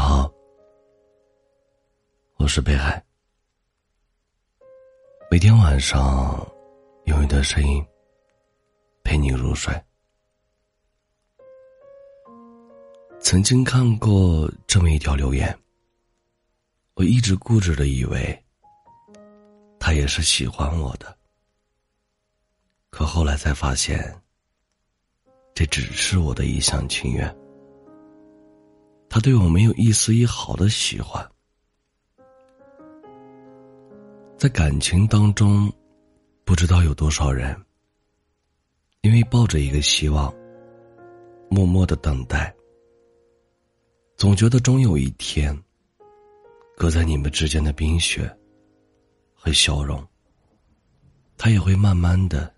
好，我是北海。每天晚上，用一段声音陪你入睡。曾经看过这么一条留言，我一直固执的以为他也是喜欢我的，可后来才发现，这只是我的一厢情愿。他对我没有一丝一毫的喜欢，在感情当中，不知道有多少人，因为抱着一个希望，默默的等待，总觉得终有一天，隔在你们之间的冰雪和笑容，他也会慢慢的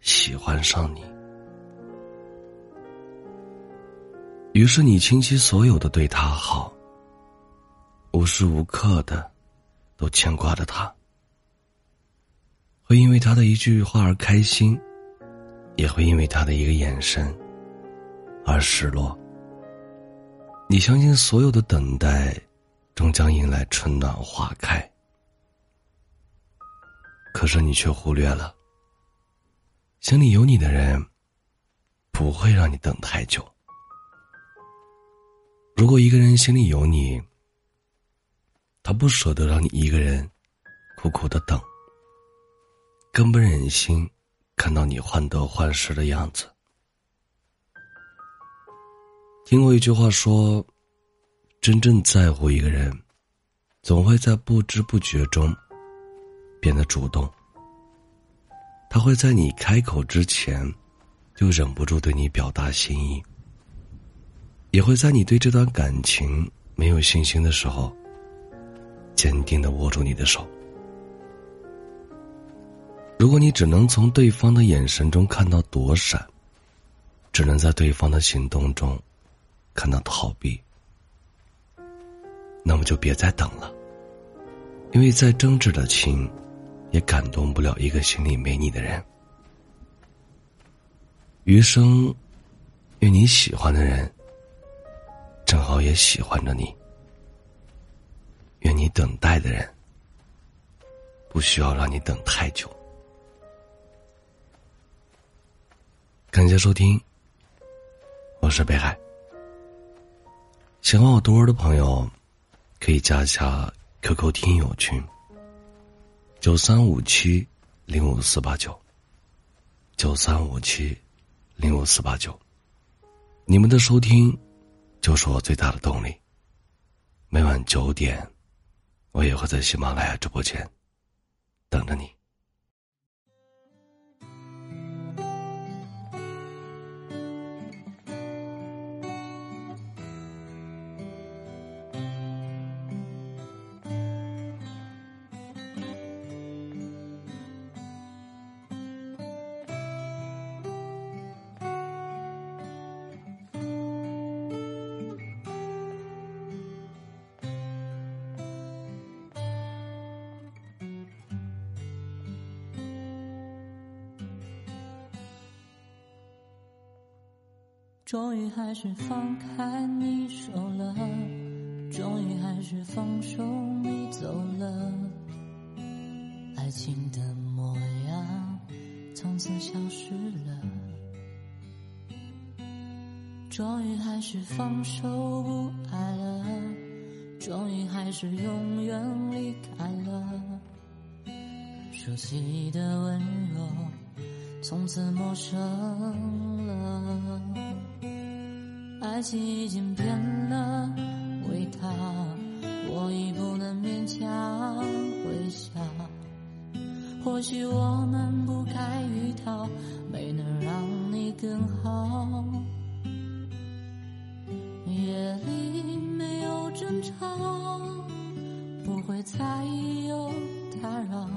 喜欢上你。于是你倾其所有的对他好，无时无刻的都牵挂着他，会因为他的一句话而开心，也会因为他的一个眼神而失落。你相信所有的等待终将迎来春暖花开，可是你却忽略了，心里有你的人不会让你等太久。如果一个人心里有你，他不舍得让你一个人苦苦的等，更不忍心看到你患得患失的样子。听过一句话说，真正在乎一个人，总会在不知不觉中变得主动。他会在你开口之前，就忍不住对你表达心意。也会在你对这段感情没有信心的时候，坚定的握住你的手。如果你只能从对方的眼神中看到躲闪，只能在对方的行动中看到逃避，那么就别再等了。因为再真挚的情，也感动不了一个心里没你的人。余生，愿你喜欢的人。正好也喜欢着你，愿你等待的人不需要让你等太久。感谢收听，我是北海。喜欢我多的朋友，可以加一下 QQ 听友群：九三五七零五四八九，九三五七零五四八九。你们的收听。就是我最大的动力。每晚九点，我也会在喜马拉雅直播间等着你。终于还是放开你手了，终于还是放手你走了，爱情的模样从此消失了。终于还是放手不爱了，终于还是永远离开了，熟悉的温柔从此陌生了。爱情已经变了味道，我已不能勉强微笑。或许我们不该遇到，没能让你更好。夜里没有争吵，不会再有打扰。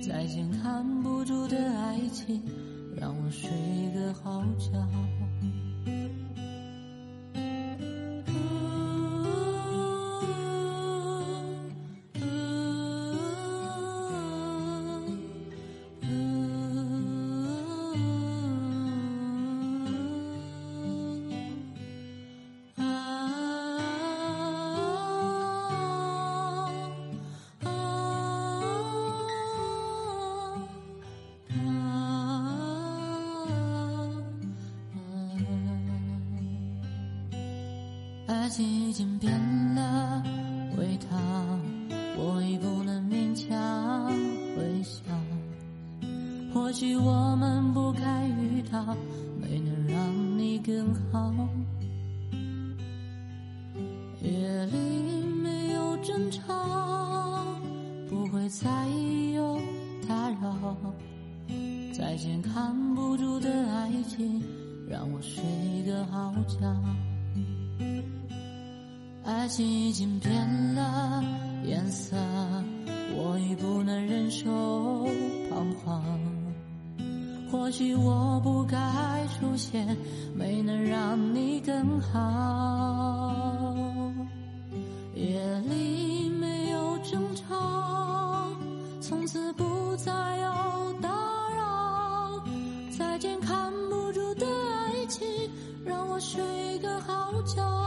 再见看不住的爱情，让我睡个好觉。爱情已经变了味道，我已不能勉强微笑。或许我们不该遇到，没能让你更好。夜里没有争吵，不会再有打扰。再见看不住的爱情，让我睡个好觉。爱情已经变了颜色，我已不能忍受彷徨。或许我不该出现，没能让你更好。夜里没有争吵，从此不再有打扰。再见看不住的爱情，让我睡个好觉。